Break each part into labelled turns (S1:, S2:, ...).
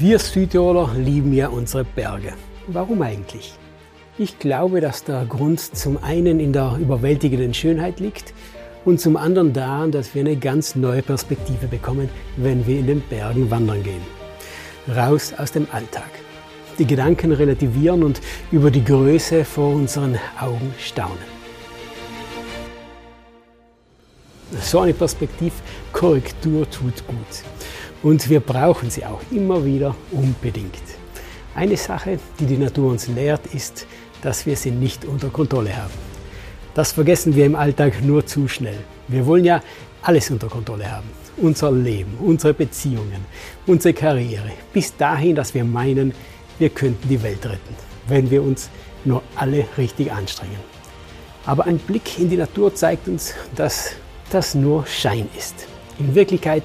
S1: Wir Südtiroler lieben ja unsere Berge. Warum eigentlich? Ich glaube, dass der Grund zum einen in der überwältigenden Schönheit liegt und zum anderen daran, dass wir eine ganz neue Perspektive bekommen, wenn wir in den Bergen wandern gehen. Raus aus dem Alltag. Die Gedanken relativieren und über die Größe vor unseren Augen staunen. So eine Perspektivkorrektur tut gut. Und wir brauchen sie auch immer wieder unbedingt. Eine Sache, die die Natur uns lehrt, ist, dass wir sie nicht unter Kontrolle haben. Das vergessen wir im Alltag nur zu schnell. Wir wollen ja alles unter Kontrolle haben. Unser Leben, unsere Beziehungen, unsere Karriere. Bis dahin, dass wir meinen, wir könnten die Welt retten, wenn wir uns nur alle richtig anstrengen. Aber ein Blick in die Natur zeigt uns, dass das nur Schein ist. In Wirklichkeit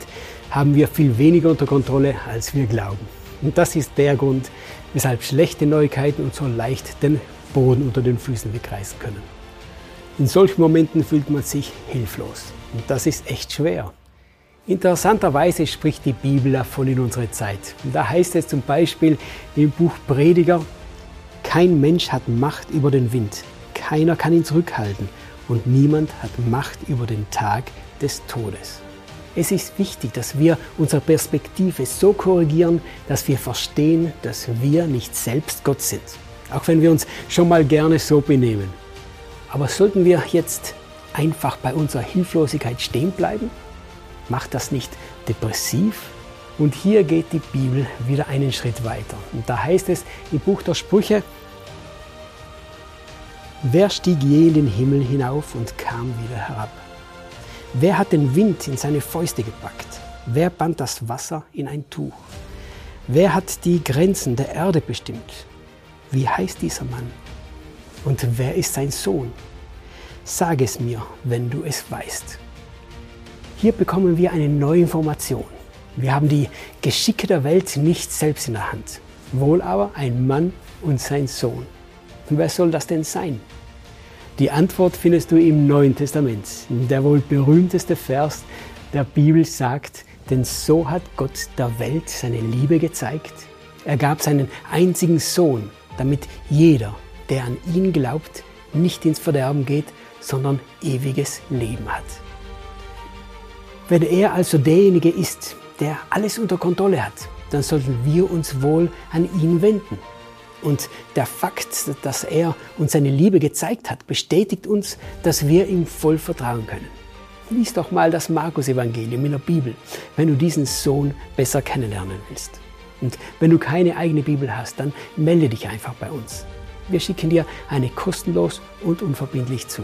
S1: haben wir viel weniger unter Kontrolle, als wir glauben. Und das ist der Grund, weshalb schlechte Neuigkeiten uns so leicht den Boden unter den Füßen wegreißen können. In solchen Momenten fühlt man sich hilflos. Und das ist echt schwer. Interessanterweise spricht die Bibel davon in unsere Zeit. Und da heißt es zum Beispiel im Buch Prediger, kein Mensch hat Macht über den Wind, keiner kann ihn zurückhalten und niemand hat Macht über den Tag des Todes. Es ist wichtig, dass wir unsere Perspektive so korrigieren, dass wir verstehen, dass wir nicht selbst Gott sind. Auch wenn wir uns schon mal gerne so benehmen. Aber sollten wir jetzt einfach bei unserer Hilflosigkeit stehen bleiben? Macht das nicht depressiv? Und hier geht die Bibel wieder einen Schritt weiter. Und da heißt es im Buch der Sprüche, wer stieg je in den Himmel hinauf und kam wieder herab? Wer hat den Wind in seine Fäuste gepackt? Wer band das Wasser in ein Tuch? Wer hat die Grenzen der Erde bestimmt? Wie heißt dieser Mann? Und wer ist sein Sohn? Sag es mir, wenn du es weißt. Hier bekommen wir eine neue Information. Wir haben die Geschicke der Welt nicht selbst in der Hand, wohl aber ein Mann und sein Sohn. Und wer soll das denn sein? Die Antwort findest du im Neuen Testament. Der wohl berühmteste Vers der Bibel sagt, denn so hat Gott der Welt seine Liebe gezeigt. Er gab seinen einzigen Sohn, damit jeder, der an ihn glaubt, nicht ins Verderben geht, sondern ewiges Leben hat. Wenn er also derjenige ist, der alles unter Kontrolle hat, dann sollten wir uns wohl an ihn wenden. Und der Fakt, dass er uns seine Liebe gezeigt hat, bestätigt uns, dass wir ihm voll vertrauen können. Lies doch mal das Markus-Evangelium in der Bibel, wenn du diesen Sohn besser kennenlernen willst. Und wenn du keine eigene Bibel hast, dann melde dich einfach bei uns. Wir schicken dir eine kostenlos und unverbindlich zu.